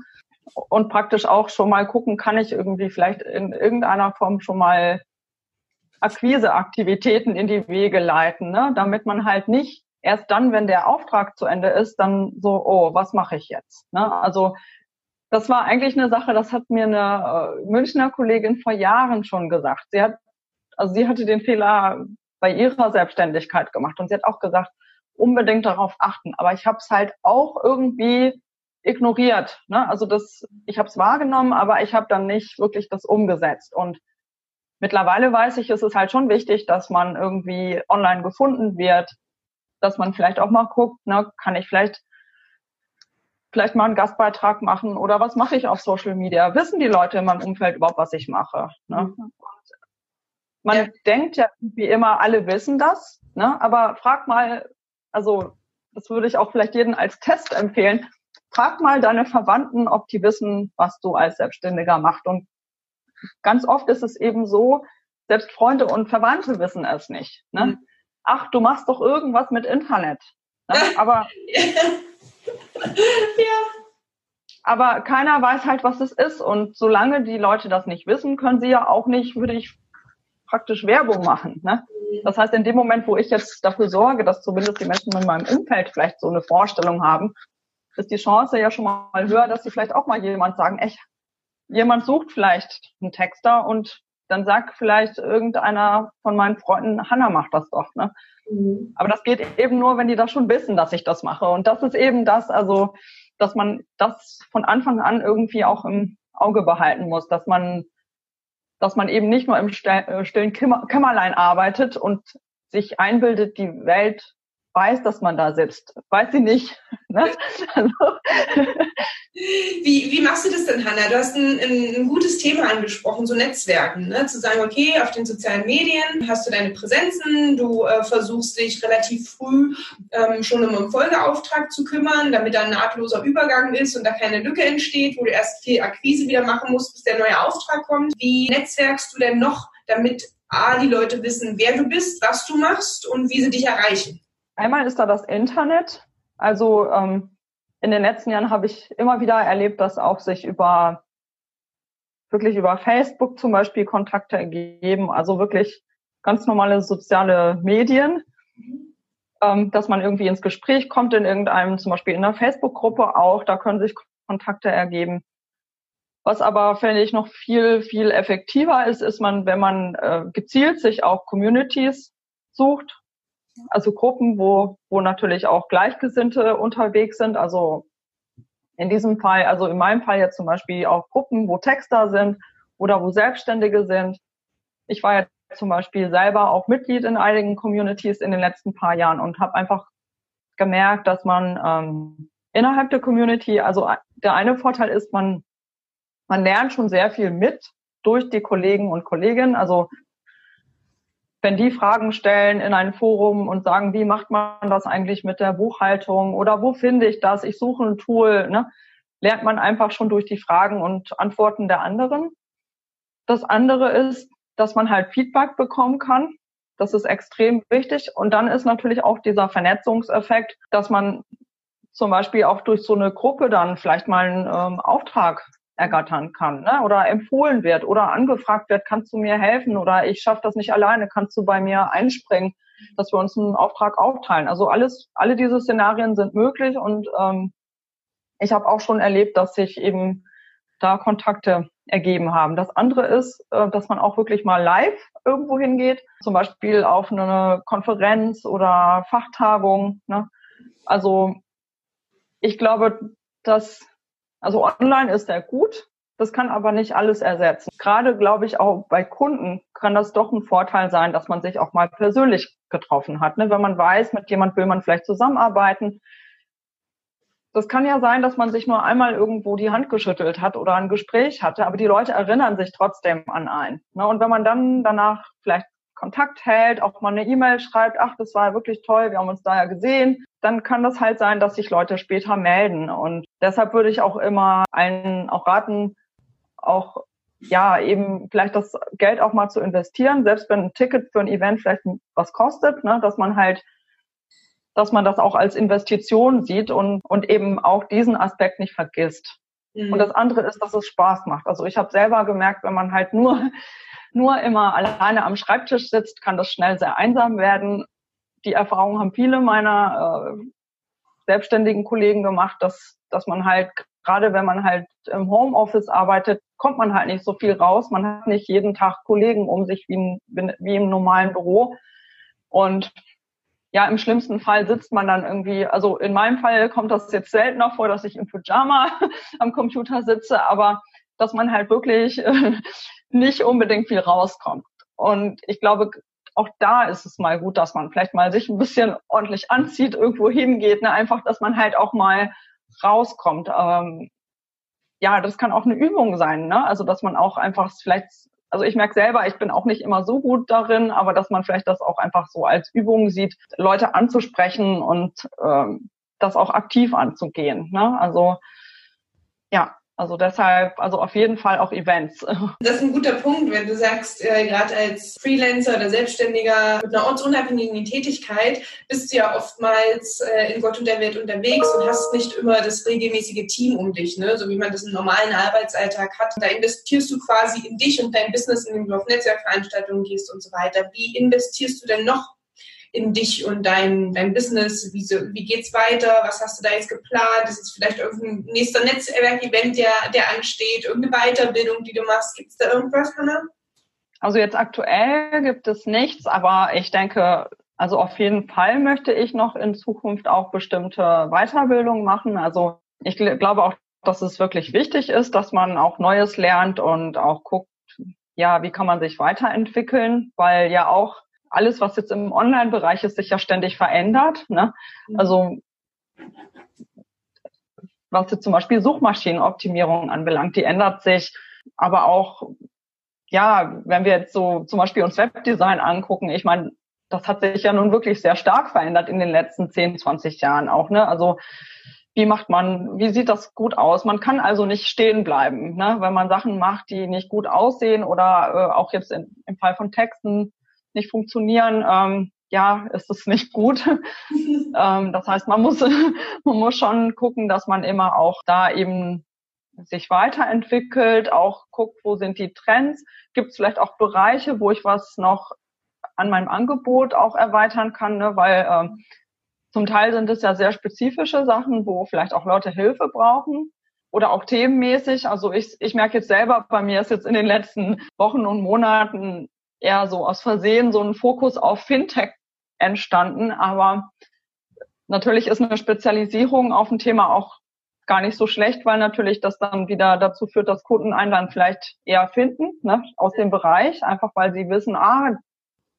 und praktisch auch schon mal gucken, kann ich irgendwie vielleicht in irgendeiner Form schon mal Akquiseaktivitäten in die Wege leiten, ne? damit man halt nicht erst dann, wenn der Auftrag zu Ende ist, dann so, oh, was mache ich jetzt? Ne? Also das war eigentlich eine Sache, das hat mir eine äh, Münchner Kollegin vor Jahren schon gesagt. Sie hat also sie hatte den Fehler bei ihrer Selbstständigkeit gemacht und sie hat auch gesagt, unbedingt darauf achten. Aber ich habe es halt auch irgendwie ignoriert. Ne? Also das, ich habe es wahrgenommen, aber ich habe dann nicht wirklich das umgesetzt. Und mittlerweile weiß ich, es ist halt schon wichtig, dass man irgendwie online gefunden wird, dass man vielleicht auch mal guckt, ne, kann ich vielleicht vielleicht mal einen Gastbeitrag machen oder was mache ich auf Social Media? Wissen die Leute in meinem Umfeld überhaupt, was ich mache? Ne? Mhm. Man ja. denkt ja wie immer, alle wissen das, ne? aber frag mal, also das würde ich auch vielleicht jedem als Test empfehlen, frag mal deine Verwandten, ob die wissen, was du als Selbstständiger machst. Und ganz oft ist es eben so, selbst Freunde und Verwandte wissen es nicht. Ne? Mhm. Ach, du machst doch irgendwas mit Internet. Ne? Aber ja. Aber keiner weiß halt, was es ist. Und solange die Leute das nicht wissen, können sie ja auch nicht, würde ich praktisch Werbung machen. Ne? Das heißt, in dem Moment, wo ich jetzt dafür sorge, dass zumindest die Menschen in meinem Umfeld vielleicht so eine Vorstellung haben, ist die Chance ja schon mal höher, dass sie vielleicht auch mal jemand sagen, echt, jemand sucht vielleicht einen Texter und dann sag vielleicht irgendeiner von meinen Freunden, Hanna macht das doch. Ne? Mhm. Aber das geht eben nur, wenn die das schon wissen, dass ich das mache. Und das ist eben das, also, dass man das von Anfang an irgendwie auch im Auge behalten muss, dass man, dass man eben nicht nur im äh, stillen Kämmerlein arbeitet und sich einbildet, die Welt weiß, dass man da sitzt. Weiß sie nicht. Ne? Also. Wie, wie machst du das denn, Hanna? Du hast ein, ein, gutes Thema angesprochen, so Netzwerken. Ne? Zu sagen, okay, auf den sozialen Medien hast du deine Präsenzen, du äh, versuchst dich relativ früh ähm, schon um einen Folgeauftrag zu kümmern, damit da ein nahtloser Übergang ist und da keine Lücke entsteht, wo du erst viel Akquise wieder machen musst, bis der neue Auftrag kommt. Wie netzwerkst du denn noch, damit A, die Leute wissen, wer du bist, was du machst und wie sie dich erreichen? Einmal ist da das Internet. Also ähm, in den letzten Jahren habe ich immer wieder erlebt, dass auch sich über wirklich über Facebook zum Beispiel Kontakte ergeben, also wirklich ganz normale soziale Medien, ähm, dass man irgendwie ins Gespräch kommt in irgendeinem, zum Beispiel in der Facebook-Gruppe auch, da können sich Kontakte ergeben. Was aber, finde ich, noch viel, viel effektiver ist, ist man, wenn man äh, gezielt sich auch Communities sucht, also Gruppen, wo, wo natürlich auch Gleichgesinnte unterwegs sind. Also in diesem Fall, also in meinem Fall jetzt zum Beispiel auch Gruppen, wo Texter sind oder wo Selbstständige sind. Ich war ja zum Beispiel selber auch Mitglied in einigen Communities in den letzten paar Jahren und habe einfach gemerkt, dass man ähm, innerhalb der Community, also der eine Vorteil ist, man, man lernt schon sehr viel mit durch die Kollegen und Kolleginnen. Also wenn die Fragen stellen in ein Forum und sagen, wie macht man das eigentlich mit der Buchhaltung oder wo finde ich das? Ich suche ein Tool, ne? lernt man einfach schon durch die Fragen und Antworten der anderen. Das andere ist, dass man halt Feedback bekommen kann. Das ist extrem wichtig. Und dann ist natürlich auch dieser Vernetzungseffekt, dass man zum Beispiel auch durch so eine Gruppe dann vielleicht mal einen ähm, Auftrag ergattern kann ne? oder empfohlen wird oder angefragt wird, kannst du mir helfen oder ich schaffe das nicht alleine, kannst du bei mir einspringen, dass wir uns einen Auftrag aufteilen. Also alles, alle diese Szenarien sind möglich und ähm, ich habe auch schon erlebt, dass sich eben da Kontakte ergeben haben. Das andere ist, äh, dass man auch wirklich mal live irgendwo hingeht, zum Beispiel auf eine Konferenz oder Fachtagung. Ne? Also ich glaube, dass also online ist er gut, das kann aber nicht alles ersetzen. Gerade glaube ich auch bei Kunden kann das doch ein Vorteil sein, dass man sich auch mal persönlich getroffen hat. Ne? Wenn man weiß, mit jemand will man vielleicht zusammenarbeiten. Das kann ja sein, dass man sich nur einmal irgendwo die Hand geschüttelt hat oder ein Gespräch hatte, aber die Leute erinnern sich trotzdem an einen. Ne? Und wenn man dann danach vielleicht Kontakt hält, auch mal eine E-Mail schreibt, ach, das war wirklich toll, wir haben uns da ja gesehen, dann kann das halt sein, dass sich Leute später melden. Und deshalb würde ich auch immer allen auch raten, auch ja, eben vielleicht das Geld auch mal zu investieren, selbst wenn ein Ticket für ein Event vielleicht was kostet, ne, dass man halt, dass man das auch als Investition sieht und, und eben auch diesen Aspekt nicht vergisst. Mhm. Und das andere ist, dass es Spaß macht. Also ich habe selber gemerkt, wenn man halt nur nur immer alleine am Schreibtisch sitzt, kann das schnell sehr einsam werden. Die Erfahrung haben viele meiner äh, selbstständigen Kollegen gemacht, dass, dass man halt, gerade wenn man halt im Homeoffice arbeitet, kommt man halt nicht so viel raus. Man hat nicht jeden Tag Kollegen um sich wie, in, wie im normalen Büro. Und ja, im schlimmsten Fall sitzt man dann irgendwie, also in meinem Fall kommt das jetzt seltener vor, dass ich im Pyjama am Computer sitze, aber dass man halt wirklich nicht unbedingt viel rauskommt. Und ich glaube, auch da ist es mal gut, dass man vielleicht mal sich ein bisschen ordentlich anzieht, irgendwo hingeht, ne? einfach, dass man halt auch mal rauskommt. Ähm, ja, das kann auch eine Übung sein, ne? Also dass man auch einfach vielleicht, also ich merke selber, ich bin auch nicht immer so gut darin, aber dass man vielleicht das auch einfach so als Übung sieht, Leute anzusprechen und ähm, das auch aktiv anzugehen. Ne? Also ja, also deshalb, also auf jeden Fall auch Events. Das ist ein guter Punkt, wenn du sagst, äh, gerade als Freelancer oder Selbstständiger mit einer ortsunabhängigen Tätigkeit bist du ja oftmals äh, in Gott und der Welt unterwegs und hast nicht immer das regelmäßige Team um dich, ne? so wie man das im normalen Arbeitsalltag hat. Da investierst du quasi in dich und dein Business, indem du auf Netzwerkveranstaltungen gehst und so weiter. Wie investierst du denn noch in dich und dein, dein Business? Wie, so, wie geht's weiter? Was hast du da jetzt geplant? Ist es vielleicht irgendein nächster Netzwerk-Event, der, der ansteht? Irgendeine Weiterbildung, die du machst? Gibt's da irgendwas, Hannah? Also jetzt aktuell gibt es nichts, aber ich denke, also auf jeden Fall möchte ich noch in Zukunft auch bestimmte Weiterbildung machen. Also ich glaube auch, dass es wirklich wichtig ist, dass man auch Neues lernt und auch guckt, ja, wie kann man sich weiterentwickeln, weil ja auch alles, was jetzt im Online-Bereich ist, sich ja ständig verändert. Ne? Mhm. Also was jetzt zum Beispiel Suchmaschinenoptimierung anbelangt, die ändert sich, aber auch ja, wenn wir jetzt so zum Beispiel uns Webdesign angucken, ich meine, das hat sich ja nun wirklich sehr stark verändert in den letzten 10, 20 Jahren auch. Ne? Also wie macht man, wie sieht das gut aus? Man kann also nicht stehen bleiben, ne? wenn man Sachen macht, die nicht gut aussehen oder äh, auch jetzt in, im Fall von Texten nicht funktionieren. Ähm, ja, ist es nicht gut. ähm, das heißt, man muss, man muss schon gucken, dass man immer auch da eben sich weiterentwickelt, auch guckt, wo sind die Trends. Gibt es vielleicht auch Bereiche, wo ich was noch an meinem Angebot auch erweitern kann, ne? weil ähm, zum Teil sind es ja sehr spezifische Sachen, wo vielleicht auch Leute Hilfe brauchen oder auch themenmäßig. Also ich, ich merke jetzt selber, bei mir ist jetzt in den letzten Wochen und Monaten eher so aus Versehen so ein Fokus auf Fintech entstanden. Aber natürlich ist eine Spezialisierung auf ein Thema auch gar nicht so schlecht, weil natürlich das dann wieder dazu führt, dass Kunden einen dann vielleicht eher finden, ne, aus dem Bereich, einfach weil sie wissen, ah,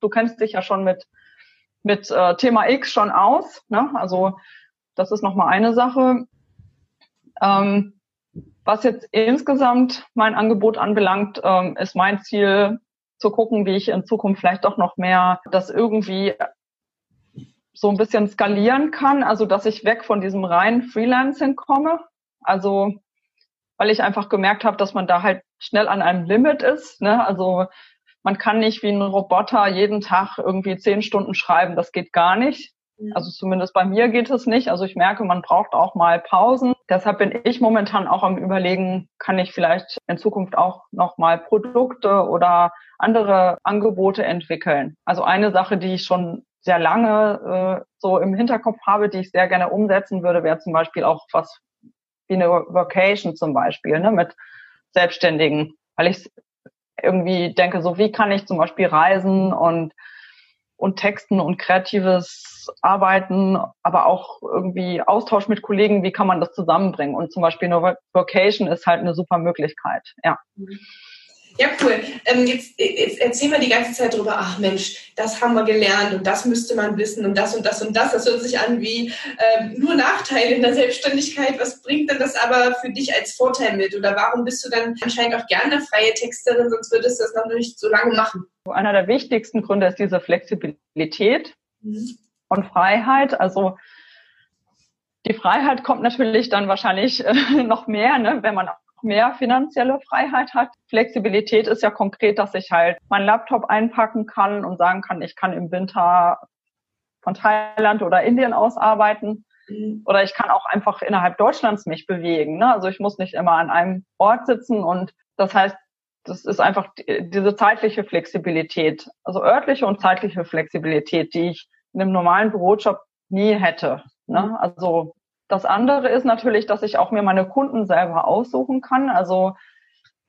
du kennst dich ja schon mit, mit äh, Thema X schon aus. Ne? Also das ist nochmal eine Sache. Ähm, was jetzt insgesamt mein Angebot anbelangt, ähm, ist mein Ziel zu gucken, wie ich in Zukunft vielleicht doch noch mehr das irgendwie so ein bisschen skalieren kann, also dass ich weg von diesem reinen Freelancing komme. Also weil ich einfach gemerkt habe, dass man da halt schnell an einem Limit ist. Ne? Also man kann nicht wie ein Roboter jeden Tag irgendwie zehn Stunden schreiben. Das geht gar nicht. Mhm. Also zumindest bei mir geht es nicht. Also ich merke, man braucht auch mal Pausen. Deshalb bin ich momentan auch am Überlegen, kann ich vielleicht in Zukunft auch noch mal Produkte oder andere Angebote entwickeln. Also eine Sache, die ich schon sehr lange äh, so im Hinterkopf habe, die ich sehr gerne umsetzen würde, wäre zum Beispiel auch was wie eine Vocation zum Beispiel, ne, mit Selbstständigen, weil ich irgendwie denke, so wie kann ich zum Beispiel reisen und und Texten und kreatives Arbeiten, aber auch irgendwie Austausch mit Kollegen, wie kann man das zusammenbringen? Und zum Beispiel eine Vocation ist halt eine super Möglichkeit, ja. Mhm. Ja, cool. Ähm, jetzt, jetzt erzählen wir die ganze Zeit drüber, ach Mensch, das haben wir gelernt und das müsste man wissen und das und das und das. Das hört sich an wie ähm, nur Nachteile in der Selbstständigkeit. Was bringt denn das aber für dich als Vorteil mit? Oder warum bist du dann anscheinend auch gerne freie Texterin, sonst würdest du das noch nicht so lange machen? Einer der wichtigsten Gründe ist diese Flexibilität mhm. und Freiheit. Also die Freiheit kommt natürlich dann wahrscheinlich äh, noch mehr, ne, wenn man mehr finanzielle Freiheit hat. Flexibilität ist ja konkret, dass ich halt meinen Laptop einpacken kann und sagen kann, ich kann im Winter von Thailand oder Indien aus arbeiten. Mhm. Oder ich kann auch einfach innerhalb Deutschlands mich bewegen. Ne? Also ich muss nicht immer an einem Ort sitzen und das heißt, das ist einfach diese zeitliche Flexibilität, also örtliche und zeitliche Flexibilität, die ich in einem normalen Bürojob nie hätte. Ne? Mhm. Also das andere ist natürlich, dass ich auch mir meine Kunden selber aussuchen kann. Also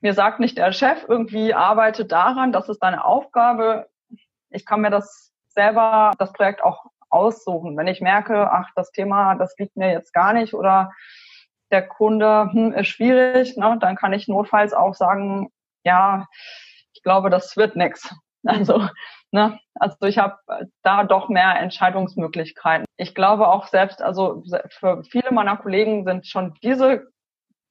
mir sagt nicht der Chef irgendwie, arbeite daran, das ist deine Aufgabe. Ich kann mir das selber, das Projekt auch aussuchen. Wenn ich merke, ach, das Thema, das liegt mir jetzt gar nicht oder der Kunde hm, ist schwierig, ne, dann kann ich notfalls auch sagen, ja, ich glaube, das wird nix. Also Ne? Also ich habe da doch mehr Entscheidungsmöglichkeiten. Ich glaube auch selbst, also für viele meiner Kollegen sind schon diese,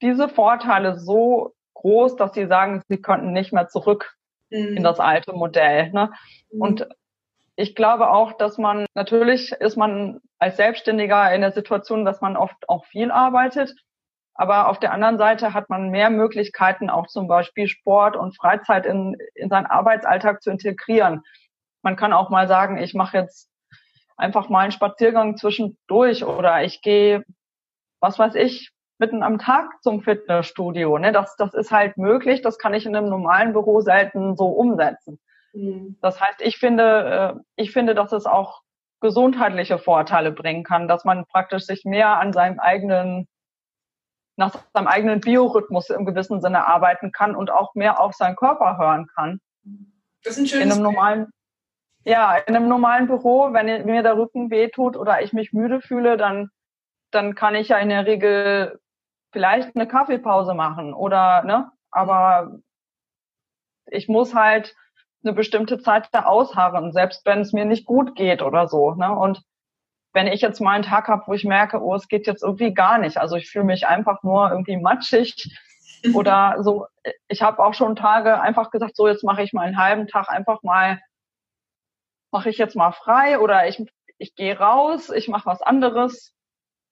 diese Vorteile so groß, dass sie sagen, sie könnten nicht mehr zurück mhm. in das alte Modell. Ne? Mhm. Und ich glaube auch, dass man, natürlich ist man als Selbstständiger in der Situation, dass man oft auch viel arbeitet. Aber auf der anderen Seite hat man mehr Möglichkeiten, auch zum Beispiel Sport und Freizeit in, in seinen Arbeitsalltag zu integrieren. Man kann auch mal sagen, ich mache jetzt einfach mal einen Spaziergang zwischendurch oder ich gehe, was weiß ich, mitten am Tag zum Fitnessstudio. Ne? Das, das ist halt möglich, das kann ich in einem normalen Büro selten so umsetzen. Mhm. Das heißt, ich finde, äh, ich finde, dass es auch gesundheitliche Vorteile bringen kann, dass man praktisch sich mehr an seinem eigenen, nach seinem eigenen Biorhythmus im gewissen Sinne arbeiten kann und auch mehr auf seinen Körper hören kann. Das ist ein schönes in einem normalen, ja, in einem normalen Büro, wenn mir der Rücken wehtut oder ich mich müde fühle, dann, dann kann ich ja in der Regel vielleicht eine Kaffeepause machen oder, ne, aber ich muss halt eine bestimmte Zeit da ausharren, selbst wenn es mir nicht gut geht oder so, ne, und wenn ich jetzt mal einen Tag habe, wo ich merke, oh, es geht jetzt irgendwie gar nicht, also ich fühle mich einfach nur irgendwie matschig oder so, ich habe auch schon Tage einfach gesagt, so jetzt mache ich mal einen halben Tag einfach mal, mache ich jetzt mal frei oder ich, ich gehe raus, ich mache was anderes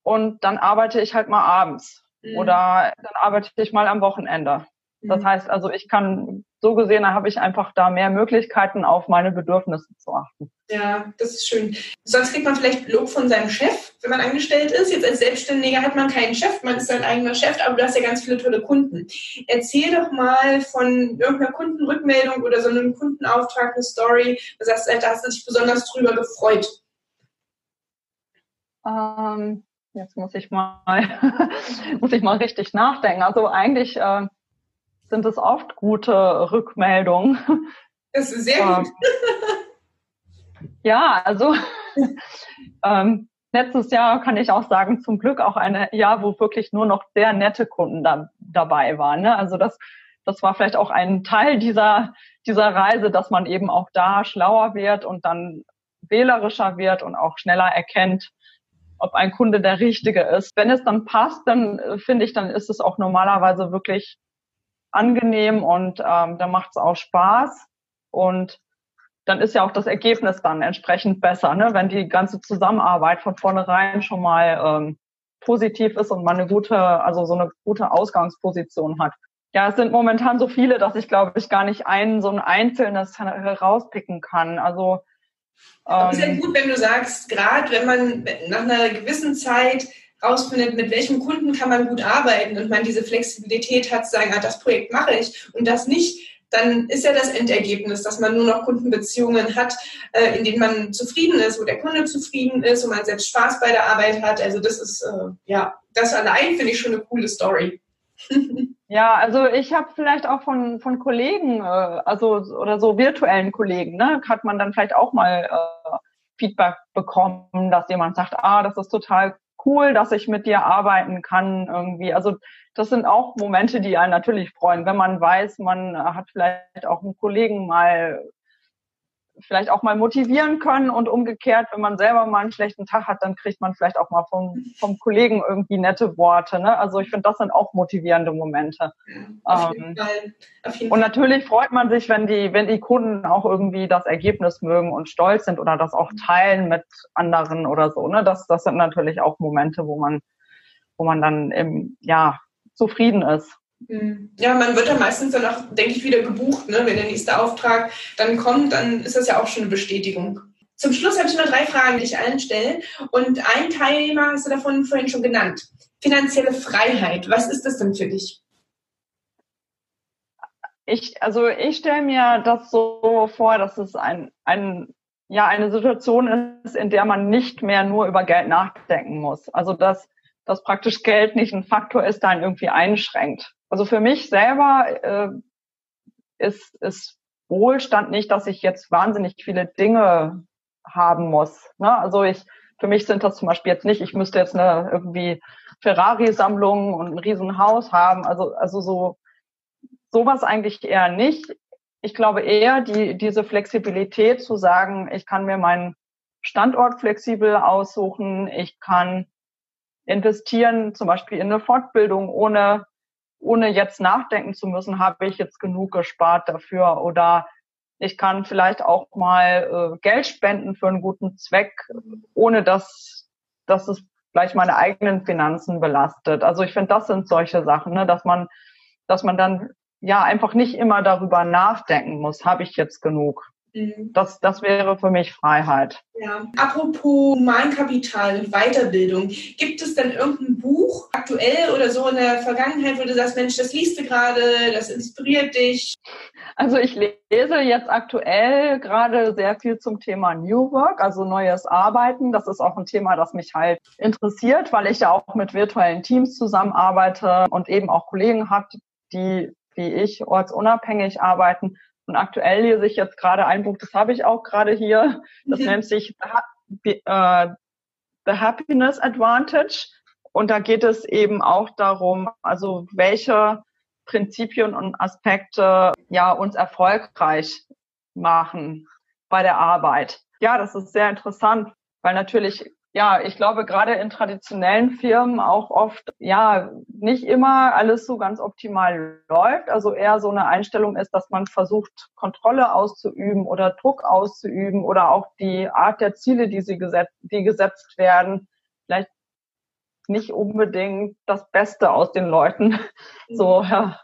und dann arbeite ich halt mal abends mhm. oder dann arbeite ich mal am Wochenende. Das mhm. heißt also, ich kann so gesehen, da habe ich einfach da mehr Möglichkeiten, auf meine Bedürfnisse zu achten. Ja, das ist schön. Sonst kriegt man vielleicht Lob von seinem Chef, wenn man angestellt ist. Jetzt als Selbstständiger hat man keinen Chef, man ist sein eigener Chef, aber du hast ja ganz viele tolle Kunden. Erzähl doch mal von irgendeiner Kundenrückmeldung oder so einem Kundenauftrag, eine Story. Du sagst, da hast du dich besonders drüber gefreut. Ähm, jetzt muss ich mal, muss ich mal richtig nachdenken. Also eigentlich äh, sind es oft gute Rückmeldungen. Das ist sehr gut. Ähm, ja, also ähm, letztes Jahr kann ich auch sagen, zum Glück auch ein Jahr, wo wirklich nur noch sehr nette Kunden da, dabei waren. Ne? Also das, das war vielleicht auch ein Teil dieser, dieser Reise, dass man eben auch da schlauer wird und dann wählerischer wird und auch schneller erkennt, ob ein Kunde der richtige ist. Wenn es dann passt, dann äh, finde ich, dann ist es auch normalerweise wirklich angenehm und ähm, da macht es auch Spaß. Und dann ist ja auch das Ergebnis dann entsprechend besser, ne? wenn die ganze Zusammenarbeit von vornherein schon mal ähm, positiv ist und man eine gute, also so eine gute Ausgangsposition hat. Ja, es sind momentan so viele, dass ich glaube ich gar nicht ein so ein einzelnes herauspicken kann. Also ähm, ist ja gut, wenn du sagst, gerade wenn man nach einer gewissen Zeit rausfindet, mit welchem Kunden kann man gut arbeiten und man diese Flexibilität hat, zu sagen, ah, das Projekt mache ich und das nicht, dann ist ja das Endergebnis, dass man nur noch Kundenbeziehungen hat, äh, in denen man zufrieden ist, wo der Kunde zufrieden ist und man selbst Spaß bei der Arbeit hat. Also das ist, äh, ja, das allein finde ich schon eine coole Story. Ja, also ich habe vielleicht auch von, von Kollegen, äh, also oder so virtuellen Kollegen, ne, hat man dann vielleicht auch mal äh, Feedback bekommen, dass jemand sagt, ah, das ist total cool, dass ich mit dir arbeiten kann irgendwie. Also das sind auch Momente, die einen natürlich freuen, wenn man weiß, man hat vielleicht auch einen Kollegen mal vielleicht auch mal motivieren können und umgekehrt, wenn man selber mal einen schlechten Tag hat, dann kriegt man vielleicht auch mal vom, vom Kollegen irgendwie nette Worte. Ne? Also ich finde, das sind auch motivierende Momente. Auf jeden ähm, Fall. Auf jeden und natürlich freut man sich, wenn die, wenn die Kunden auch irgendwie das Ergebnis mögen und stolz sind oder das auch teilen mit anderen oder so. Ne? Das, das sind natürlich auch Momente, wo man, wo man dann im, ja, zufrieden ist. Hm. Ja, man wird dann meistens dann auch, denke ich, wieder gebucht. Ne? Wenn der nächste Auftrag dann kommt, dann ist das ja auch schon eine Bestätigung. Zum Schluss habe ich noch drei Fragen, die ich allen stelle. Und ein Teilnehmer hast du davon vorhin schon genannt. Finanzielle Freiheit. Was ist das denn für dich? Ich, also ich stelle mir das so vor, dass es ein, ein, ja, eine Situation ist, in der man nicht mehr nur über Geld nachdenken muss. Also dass, dass praktisch Geld nicht ein Faktor ist, der einen irgendwie einschränkt. Also für mich selber äh, ist, ist Wohlstand nicht, dass ich jetzt wahnsinnig viele Dinge haben muss. Ne? Also ich, für mich sind das zum Beispiel jetzt nicht, ich müsste jetzt eine irgendwie Ferrari-Sammlung und ein Riesenhaus haben. Also, also so, sowas eigentlich eher nicht. Ich glaube eher die, diese Flexibilität zu sagen, ich kann mir meinen Standort flexibel aussuchen, ich kann investieren, zum Beispiel in eine Fortbildung, ohne ohne jetzt nachdenken zu müssen, habe ich jetzt genug gespart dafür oder ich kann vielleicht auch mal äh, Geld spenden für einen guten Zweck, ohne dass, dass es gleich meine eigenen Finanzen belastet. Also ich finde, das sind solche Sachen, ne, dass man, dass man dann ja einfach nicht immer darüber nachdenken muss, habe ich jetzt genug. Mhm. Das, das wäre für mich Freiheit. Ja. Apropos Humankapital und Weiterbildung, gibt es denn irgendein Buch, aktuell oder so in der Vergangenheit, wo du sagst, Mensch, das liest du gerade, das inspiriert dich? Also ich lese jetzt aktuell gerade sehr viel zum Thema New Work, also neues Arbeiten. Das ist auch ein Thema, das mich halt interessiert, weil ich ja auch mit virtuellen Teams zusammenarbeite und eben auch Kollegen habe, die wie ich ortsunabhängig arbeiten Und aktuell lese ich jetzt gerade ein Buch, das habe ich auch gerade hier. Das mhm. nennt sich The, uh, The Happiness Advantage. Und da geht es eben auch darum, also welche Prinzipien und Aspekte ja uns erfolgreich machen bei der Arbeit. Ja, das ist sehr interessant, weil natürlich ja, ich glaube, gerade in traditionellen Firmen auch oft, ja, nicht immer alles so ganz optimal läuft. Also eher so eine Einstellung ist, dass man versucht, Kontrolle auszuüben oder Druck auszuüben oder auch die Art der Ziele, die sie gesetzt, die gesetzt werden, vielleicht nicht unbedingt das Beste aus den Leuten so ja,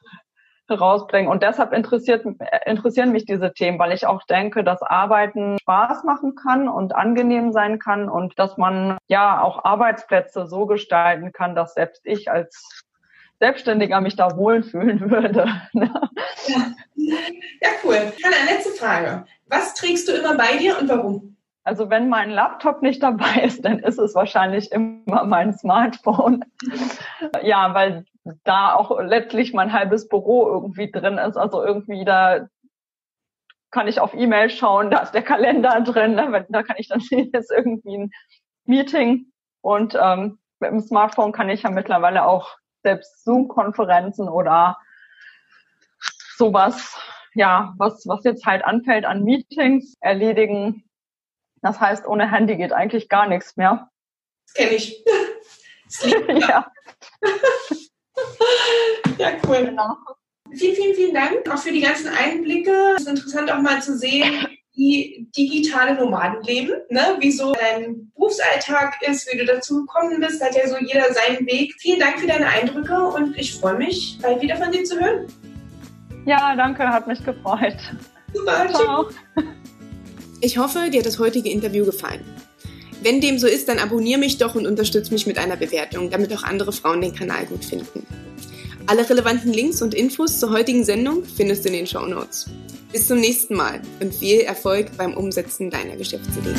herausbringen. Und deshalb interessiert, interessieren mich diese Themen, weil ich auch denke, dass Arbeiten Spaß machen kann und angenehm sein kann und dass man ja auch Arbeitsplätze so gestalten kann, dass selbst ich als Selbstständiger mich da wohlfühlen würde. Ne? ja. ja, cool. Hanna, letzte Frage. Was trägst du immer bei dir und warum? Also wenn mein Laptop nicht dabei ist, dann ist es wahrscheinlich immer mein Smartphone. ja, weil da auch letztlich mein halbes Büro irgendwie drin ist. Also irgendwie da kann ich auf E-Mail schauen, da ist der Kalender drin, ne? da kann ich dann sehen, jetzt irgendwie ein Meeting. Und ähm, mit dem Smartphone kann ich ja mittlerweile auch selbst Zoom-Konferenzen oder sowas, ja, was, was jetzt halt anfällt an Meetings erledigen. Das heißt, ohne Handy geht eigentlich gar nichts mehr. Das kenne ich. Ja. Ja, cool. Genau. Vielen, vielen, vielen Dank auch für die ganzen Einblicke. Es ist interessant auch mal zu sehen, wie digitale Nomaden leben, ne? wie so dein Berufsalltag ist, wie du dazu gekommen bist, hat ja so jeder seinen Weg. Vielen Dank für deine Eindrücke und ich freue mich, bald wieder von dir zu hören. Ja, danke, hat mich gefreut. Super, ciao. Ich hoffe, dir hat das heutige Interview gefallen. Wenn dem so ist, dann abonniere mich doch und unterstütze mich mit einer Bewertung, damit auch andere Frauen den Kanal gut finden. Alle relevanten Links und Infos zur heutigen Sendung findest du in den Show Notes. Bis zum nächsten Mal und viel Erfolg beim Umsetzen deiner Geschäftsidee.